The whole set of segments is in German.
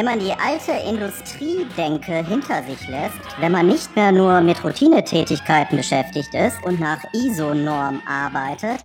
Wenn man die alte Industriedenke hinter sich lässt, wenn man nicht mehr nur mit Routinetätigkeiten beschäftigt ist und nach ISO-Norm arbeitet,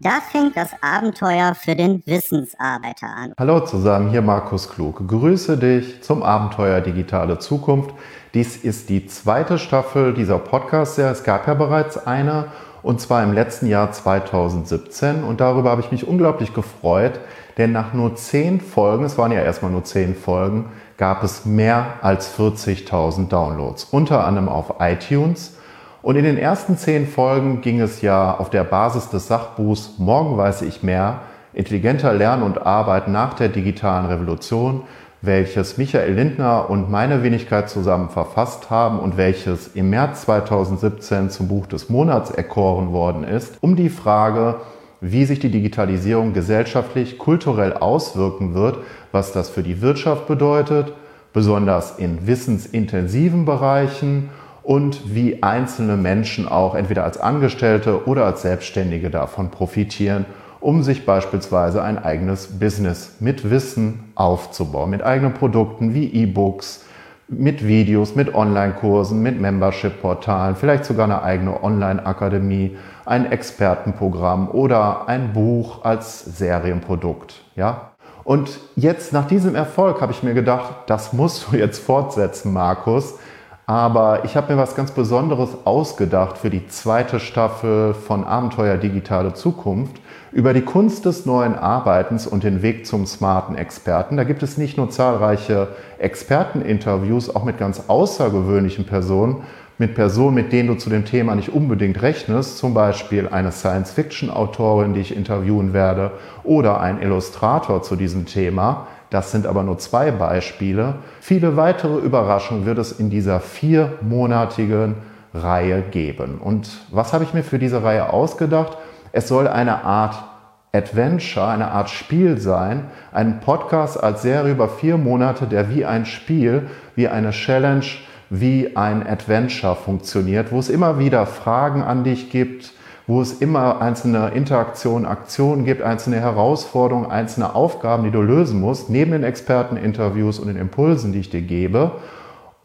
da fängt das Abenteuer für den Wissensarbeiter an. Hallo zusammen, hier Markus Klug. Grüße dich zum Abenteuer Digitale Zukunft. Dies ist die zweite Staffel dieser Podcast-Serie. Es gab ja bereits eine und zwar im letzten Jahr 2017 und darüber habe ich mich unglaublich gefreut, denn nach nur zehn Folgen, es waren ja erstmal nur zehn Folgen, gab es mehr als 40.000 Downloads, unter anderem auf iTunes. Und in den ersten zehn Folgen ging es ja auf der Basis des Sachbuchs Morgen weiß ich mehr, intelligenter Lernen und Arbeiten nach der digitalen Revolution welches Michael Lindner und meine Wenigkeit zusammen verfasst haben und welches im März 2017 zum Buch des Monats erkoren worden ist, um die Frage, wie sich die Digitalisierung gesellschaftlich, kulturell auswirken wird, was das für die Wirtschaft bedeutet, besonders in wissensintensiven Bereichen und wie einzelne Menschen auch entweder als Angestellte oder als Selbstständige davon profitieren um sich beispielsweise ein eigenes Business mit Wissen aufzubauen, mit eigenen Produkten wie E-Books, mit Videos, mit Online-Kursen, mit Membership-Portalen, vielleicht sogar eine eigene Online-Akademie, ein Expertenprogramm oder ein Buch als Serienprodukt. Ja? Und jetzt nach diesem Erfolg habe ich mir gedacht, das musst du jetzt fortsetzen, Markus. Aber ich habe mir was ganz Besonderes ausgedacht für die zweite Staffel von Abenteuer Digitale Zukunft über die Kunst des neuen Arbeitens und den Weg zum smarten Experten. Da gibt es nicht nur zahlreiche Experteninterviews, auch mit ganz außergewöhnlichen Personen, mit Personen, mit denen du zu dem Thema nicht unbedingt rechnest, zum Beispiel eine Science-Fiction-Autorin, die ich interviewen werde, oder ein Illustrator zu diesem Thema. Das sind aber nur zwei Beispiele. Viele weitere Überraschungen wird es in dieser viermonatigen Reihe geben. Und was habe ich mir für diese Reihe ausgedacht? Es soll eine Art Adventure, eine Art Spiel sein, ein Podcast als Serie über vier Monate, der wie ein Spiel, wie eine Challenge, wie ein Adventure funktioniert, wo es immer wieder Fragen an dich gibt, wo es immer einzelne Interaktionen, Aktionen gibt, einzelne Herausforderungen, einzelne Aufgaben, die du lösen musst, neben den Experteninterviews und den Impulsen, die ich dir gebe.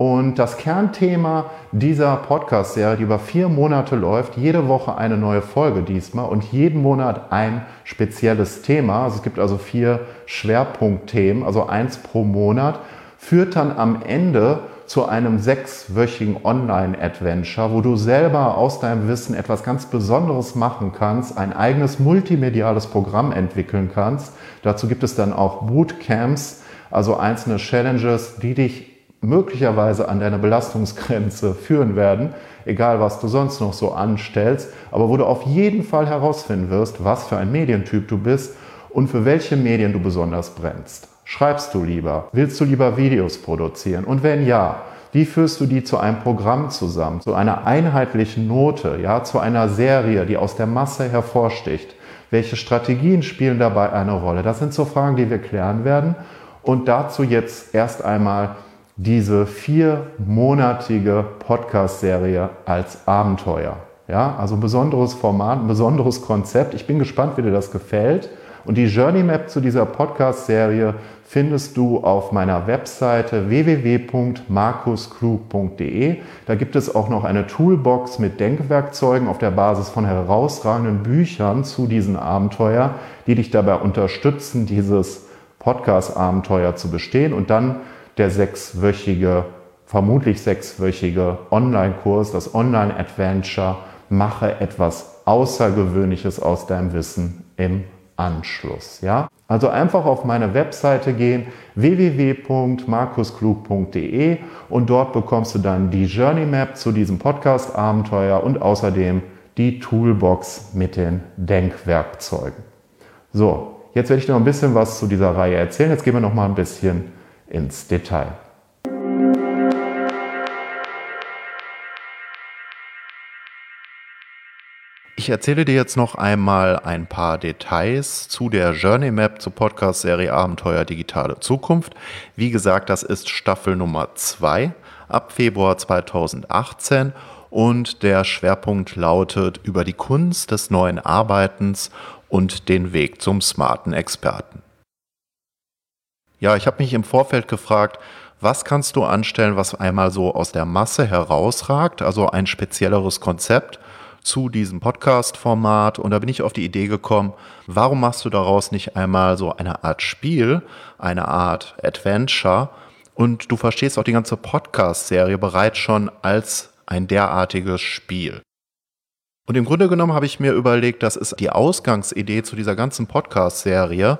Und das Kernthema dieser Podcast-Serie, die über vier Monate läuft, jede Woche eine neue Folge diesmal und jeden Monat ein spezielles Thema. Also es gibt also vier Schwerpunktthemen, also eins pro Monat, führt dann am Ende zu einem sechswöchigen Online-Adventure, wo du selber aus deinem Wissen etwas ganz Besonderes machen kannst, ein eigenes multimediales Programm entwickeln kannst. Dazu gibt es dann auch Bootcamps, also einzelne Challenges, die dich möglicherweise an deine Belastungsgrenze führen werden, egal was du sonst noch so anstellst, aber wo du auf jeden Fall herausfinden wirst, was für ein Medientyp du bist und für welche Medien du besonders brennst. Schreibst du lieber? Willst du lieber Videos produzieren? Und wenn ja, wie führst du die zu einem Programm zusammen, zu einer einheitlichen Note, ja, zu einer Serie, die aus der Masse hervorsticht? Welche Strategien spielen dabei eine Rolle? Das sind so Fragen, die wir klären werden. Und dazu jetzt erst einmal diese viermonatige Podcast-Serie als Abenteuer. Ja, also ein besonderes Format, ein besonderes Konzept. Ich bin gespannt, wie dir das gefällt. Und die Journey Map zu dieser Podcast-Serie findest du auf meiner Webseite www.markusklug.de. Da gibt es auch noch eine Toolbox mit Denkwerkzeugen auf der Basis von herausragenden Büchern zu diesen Abenteuer, die dich dabei unterstützen, dieses Podcast-Abenteuer zu bestehen. Und dann der sechswöchige, vermutlich sechswöchige Online-Kurs, das Online-Adventure, mache etwas Außergewöhnliches aus deinem Wissen im Anschluss. Ja? Also einfach auf meine Webseite gehen, www.markusklug.de und dort bekommst du dann die Journey Map zu diesem Podcast-Abenteuer und außerdem die Toolbox mit den Denkwerkzeugen. So, jetzt werde ich noch ein bisschen was zu dieser Reihe erzählen. Jetzt gehen wir noch mal ein bisschen ins Detail. Ich erzähle dir jetzt noch einmal ein paar Details zu der Journey Map zur Podcast-Serie Abenteuer Digitale Zukunft. Wie gesagt, das ist Staffel Nummer 2 ab Februar 2018 und der Schwerpunkt lautet über die Kunst des neuen Arbeitens und den Weg zum smarten Experten. Ja, ich habe mich im Vorfeld gefragt, was kannst du anstellen, was einmal so aus der Masse herausragt, also ein spezielleres Konzept zu diesem Podcast-Format. Und da bin ich auf die Idee gekommen, warum machst du daraus nicht einmal so eine Art Spiel, eine Art Adventure? Und du verstehst auch die ganze Podcast-Serie bereits schon als ein derartiges Spiel. Und im Grunde genommen habe ich mir überlegt, das ist die Ausgangsidee zu dieser ganzen Podcast-Serie.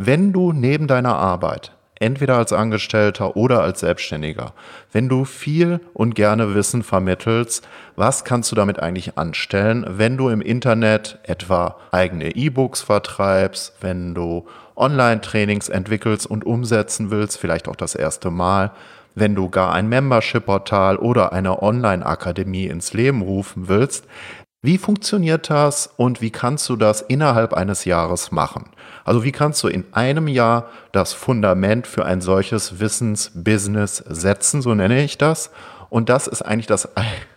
Wenn du neben deiner Arbeit, entweder als Angestellter oder als Selbstständiger, wenn du viel und gerne Wissen vermittelst, was kannst du damit eigentlich anstellen, wenn du im Internet etwa eigene E-Books vertreibst, wenn du Online-Trainings entwickelst und umsetzen willst, vielleicht auch das erste Mal, wenn du gar ein Membership-Portal oder eine Online-Akademie ins Leben rufen willst, wie funktioniert das und wie kannst du das innerhalb eines Jahres machen? Also wie kannst du in einem Jahr das Fundament für ein solches Wissensbusiness setzen, so nenne ich das, und das ist eigentlich das,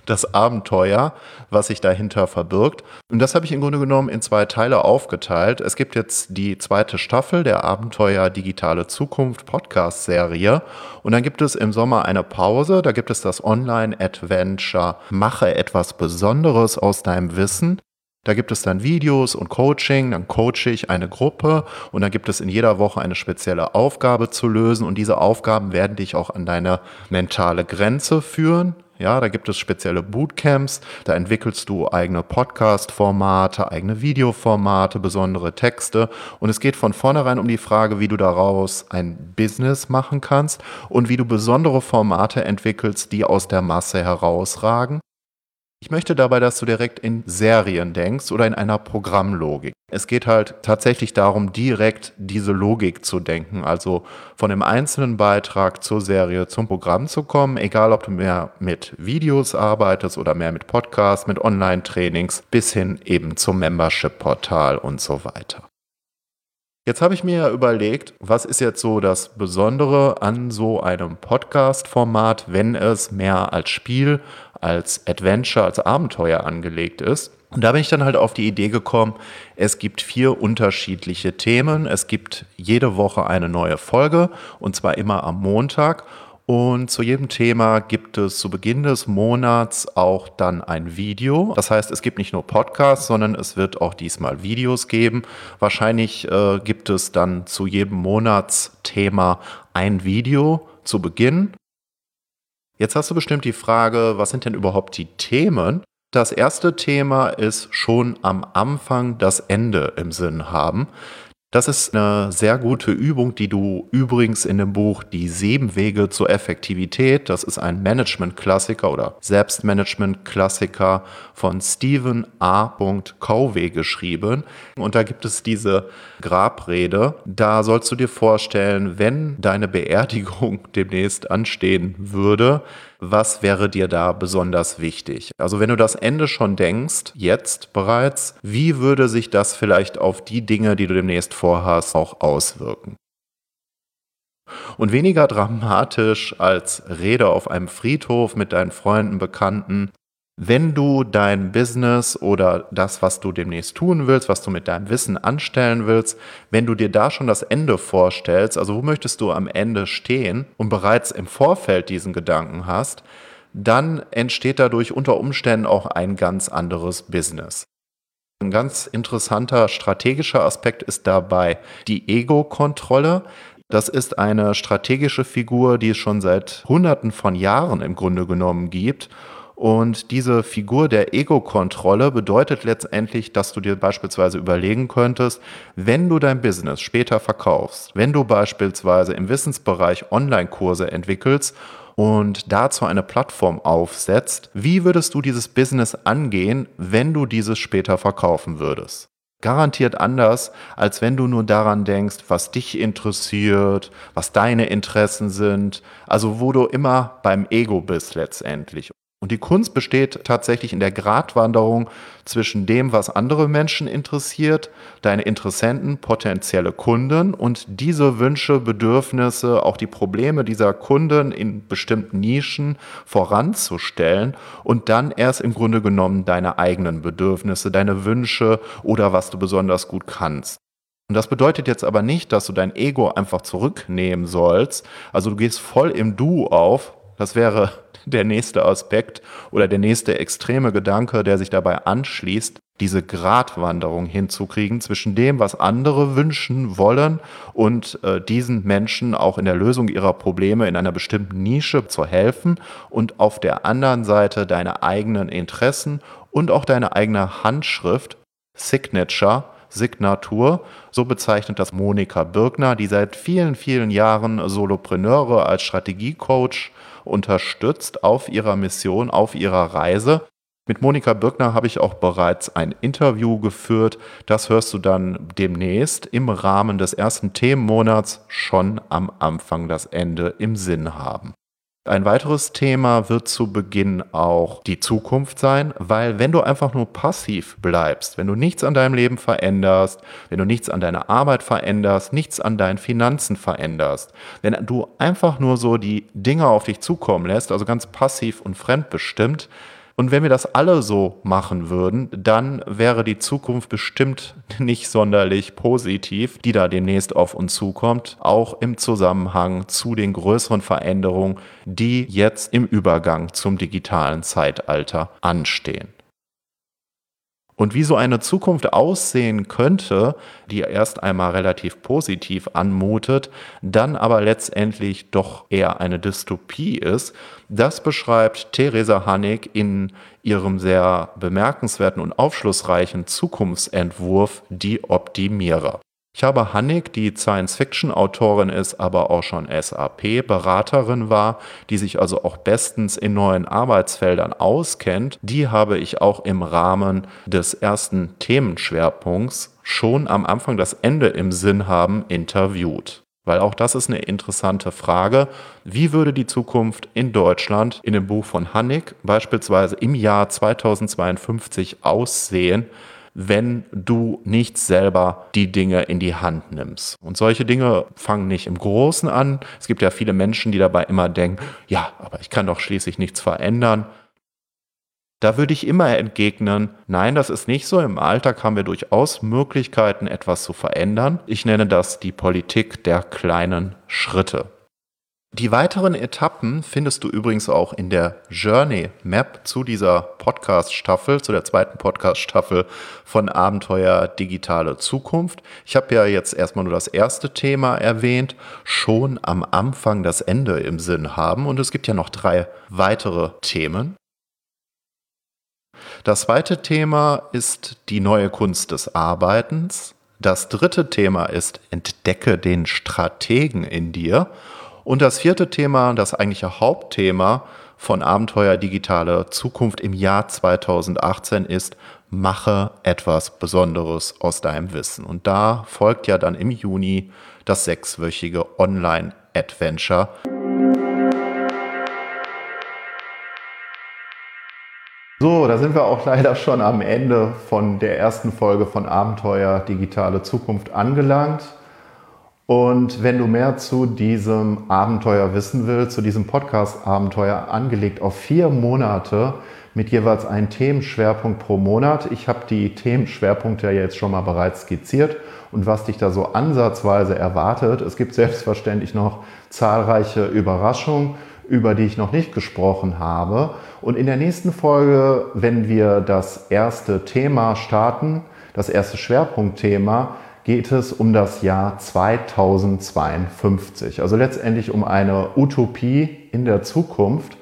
das Abenteuer, was sich dahinter verbirgt. Und das habe ich im Grunde genommen in zwei Teile aufgeteilt. Es gibt jetzt die zweite Staffel der Abenteuer Digitale Zukunft Podcast-Serie. Und dann gibt es im Sommer eine Pause. Da gibt es das Online-Adventure Mache etwas Besonderes aus deinem Wissen. Da gibt es dann Videos und Coaching, dann coache ich eine Gruppe und dann gibt es in jeder Woche eine spezielle Aufgabe zu lösen und diese Aufgaben werden dich auch an deine mentale Grenze führen. Ja, da gibt es spezielle Bootcamps, da entwickelst du eigene Podcast-Formate, eigene Videoformate, besondere Texte. Und es geht von vornherein um die Frage, wie du daraus ein Business machen kannst und wie du besondere Formate entwickelst, die aus der Masse herausragen ich möchte dabei, dass du direkt in Serien denkst oder in einer Programmlogik. Es geht halt tatsächlich darum, direkt diese Logik zu denken, also von dem einzelnen Beitrag zur Serie zum Programm zu kommen, egal ob du mehr mit Videos arbeitest oder mehr mit Podcasts, mit Online-Trainings, bis hin eben zum Membership-Portal und so weiter. Jetzt habe ich mir ja überlegt, was ist jetzt so das Besondere an so einem Podcast-Format, wenn es mehr als Spiel, als Adventure, als Abenteuer angelegt ist. Und da bin ich dann halt auf die Idee gekommen, es gibt vier unterschiedliche Themen. Es gibt jede Woche eine neue Folge und zwar immer am Montag. Und zu jedem Thema gibt es zu Beginn des Monats auch dann ein Video. Das heißt, es gibt nicht nur Podcasts, sondern es wird auch diesmal Videos geben. Wahrscheinlich äh, gibt es dann zu jedem Monatsthema ein Video zu Beginn Jetzt hast du bestimmt die Frage, was sind denn überhaupt die Themen? Das erste Thema ist schon am Anfang das Ende im Sinn haben. Das ist eine sehr gute Übung, die du übrigens in dem Buch Die sieben Wege zur Effektivität, das ist ein Management-Klassiker oder Selbstmanagement-Klassiker von Stephen A. Covey geschrieben. Und da gibt es diese Grabrede. Da sollst du dir vorstellen, wenn deine Beerdigung demnächst anstehen würde, was wäre dir da besonders wichtig? Also wenn du das Ende schon denkst, jetzt bereits, wie würde sich das vielleicht auf die Dinge, die du demnächst vorhast, auch auswirken? Und weniger dramatisch als Rede auf einem Friedhof mit deinen Freunden, Bekannten, wenn du dein Business oder das, was du demnächst tun willst, was du mit deinem Wissen anstellen willst, wenn du dir da schon das Ende vorstellst, also wo möchtest du am Ende stehen und bereits im Vorfeld diesen Gedanken hast, dann entsteht dadurch unter Umständen auch ein ganz anderes Business. Ein ganz interessanter strategischer Aspekt ist dabei die Ego-Kontrolle. Das ist eine strategische Figur, die es schon seit Hunderten von Jahren im Grunde genommen gibt und diese Figur der Ego-Kontrolle bedeutet letztendlich, dass du dir beispielsweise überlegen könntest, wenn du dein Business später verkaufst, wenn du beispielsweise im Wissensbereich Online-Kurse entwickelst und dazu eine Plattform aufsetzt, wie würdest du dieses Business angehen, wenn du dieses später verkaufen würdest? Garantiert anders, als wenn du nur daran denkst, was dich interessiert, was deine Interessen sind, also wo du immer beim Ego bist letztendlich. Und die Kunst besteht tatsächlich in der Gratwanderung zwischen dem, was andere Menschen interessiert, deine Interessenten, potenzielle Kunden und diese Wünsche, Bedürfnisse, auch die Probleme dieser Kunden in bestimmten Nischen voranzustellen und dann erst im Grunde genommen deine eigenen Bedürfnisse, deine Wünsche oder was du besonders gut kannst. Und das bedeutet jetzt aber nicht, dass du dein Ego einfach zurücknehmen sollst. Also du gehst voll im Du auf. Das wäre der nächste Aspekt oder der nächste extreme Gedanke, der sich dabei anschließt, diese Gratwanderung hinzukriegen zwischen dem, was andere wünschen wollen und äh, diesen Menschen auch in der Lösung ihrer Probleme in einer bestimmten Nische zu helfen und auf der anderen Seite deine eigenen Interessen und auch deine eigene Handschrift, Signature, Signatur, so bezeichnet das Monika Birkner, die seit vielen, vielen Jahren Solopreneure als Strategiecoach unterstützt auf ihrer Mission, auf ihrer Reise. Mit Monika Birkner habe ich auch bereits ein Interview geführt. Das hörst du dann demnächst im Rahmen des ersten Themenmonats schon am Anfang das Ende im Sinn haben. Ein weiteres Thema wird zu Beginn auch die Zukunft sein, weil wenn du einfach nur passiv bleibst, wenn du nichts an deinem Leben veränderst, wenn du nichts an deiner Arbeit veränderst, nichts an deinen Finanzen veränderst, wenn du einfach nur so die Dinge auf dich zukommen lässt, also ganz passiv und fremdbestimmt, und wenn wir das alle so machen würden, dann wäre die Zukunft bestimmt nicht sonderlich positiv, die da demnächst auf uns zukommt, auch im Zusammenhang zu den größeren Veränderungen, die jetzt im Übergang zum digitalen Zeitalter anstehen. Und wie so eine Zukunft aussehen könnte, die erst einmal relativ positiv anmutet, dann aber letztendlich doch eher eine Dystopie ist, das beschreibt Theresa Hannig in ihrem sehr bemerkenswerten und aufschlussreichen Zukunftsentwurf Die Optimierer. Ich habe Hannig, die Science-Fiction-Autorin ist, aber auch schon SAP-Beraterin war, die sich also auch bestens in neuen Arbeitsfeldern auskennt, die habe ich auch im Rahmen des ersten Themenschwerpunkts schon am Anfang das Ende im Sinn haben interviewt. Weil auch das ist eine interessante Frage. Wie würde die Zukunft in Deutschland in dem Buch von Hannig beispielsweise im Jahr 2052 aussehen, wenn du nicht selber die Dinge in die Hand nimmst. Und solche Dinge fangen nicht im Großen an. Es gibt ja viele Menschen, die dabei immer denken, ja, aber ich kann doch schließlich nichts verändern. Da würde ich immer entgegnen, nein, das ist nicht so. Im Alltag haben wir durchaus Möglichkeiten, etwas zu verändern. Ich nenne das die Politik der kleinen Schritte. Die weiteren Etappen findest du übrigens auch in der Journey Map zu dieser Podcast-Staffel, zu der zweiten Podcast-Staffel von Abenteuer Digitale Zukunft. Ich habe ja jetzt erstmal nur das erste Thema erwähnt, schon am Anfang das Ende im Sinn haben und es gibt ja noch drei weitere Themen. Das zweite Thema ist die neue Kunst des Arbeitens. Das dritte Thema ist Entdecke den Strategen in dir. Und das vierte Thema, das eigentliche Hauptthema von Abenteuer Digitale Zukunft im Jahr 2018 ist, mache etwas Besonderes aus deinem Wissen. Und da folgt ja dann im Juni das sechswöchige Online-Adventure. So, da sind wir auch leider schon am Ende von der ersten Folge von Abenteuer Digitale Zukunft angelangt. Und wenn du mehr zu diesem Abenteuer wissen willst, zu diesem Podcast-Abenteuer angelegt auf vier Monate mit jeweils einem Themenschwerpunkt pro Monat. Ich habe die Themenschwerpunkte ja jetzt schon mal bereits skizziert und was dich da so ansatzweise erwartet. Es gibt selbstverständlich noch zahlreiche Überraschungen, über die ich noch nicht gesprochen habe. Und in der nächsten Folge, wenn wir das erste Thema starten, das erste Schwerpunktthema, geht es um das Jahr 2052. Also letztendlich um eine Utopie in der Zukunft.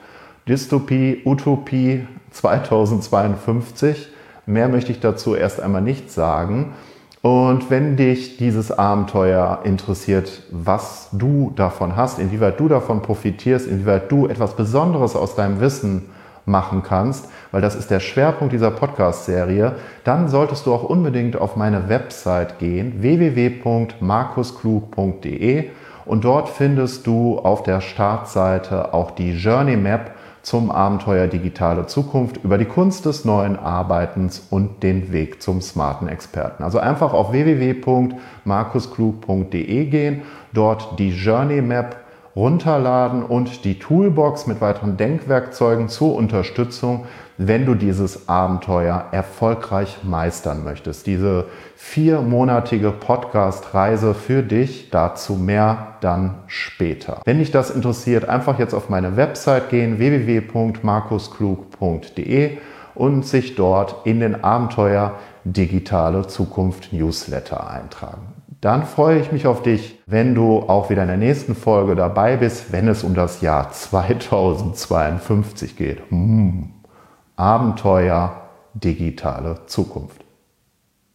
Dystopie, Utopie 2052. Mehr möchte ich dazu erst einmal nicht sagen. Und wenn dich dieses Abenteuer interessiert, was du davon hast, inwieweit du davon profitierst, inwieweit du etwas Besonderes aus deinem Wissen machen kannst, weil das ist der Schwerpunkt dieser Podcast-Serie, dann solltest du auch unbedingt auf meine Website gehen, www.markusklug.de und dort findest du auf der Startseite auch die Journey Map zum Abenteuer digitale Zukunft über die Kunst des neuen Arbeitens und den Weg zum smarten Experten. Also einfach auf www.markusklug.de gehen, dort die Journey Map runterladen und die Toolbox mit weiteren Denkwerkzeugen zur Unterstützung, wenn du dieses Abenteuer erfolgreich meistern möchtest. Diese viermonatige Podcast-Reise für dich, dazu mehr dann später. Wenn dich das interessiert, einfach jetzt auf meine Website gehen, www.markusklug.de und sich dort in den Abenteuer Digitale Zukunft Newsletter eintragen dann freue ich mich auf dich, wenn du auch wieder in der nächsten Folge dabei bist, wenn es um das Jahr 2052 geht. Hm. Abenteuer, digitale Zukunft.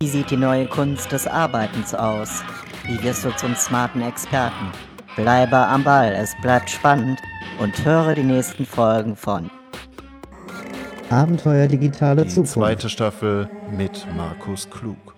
Wie sieht die neue Kunst des Arbeitens aus? Wie wirst du zum smarten Experten? Bleibe am Ball, es bleibt spannend und höre die nächsten Folgen von Abenteuer digitale die Zukunft. Zweite Staffel mit Markus Klug.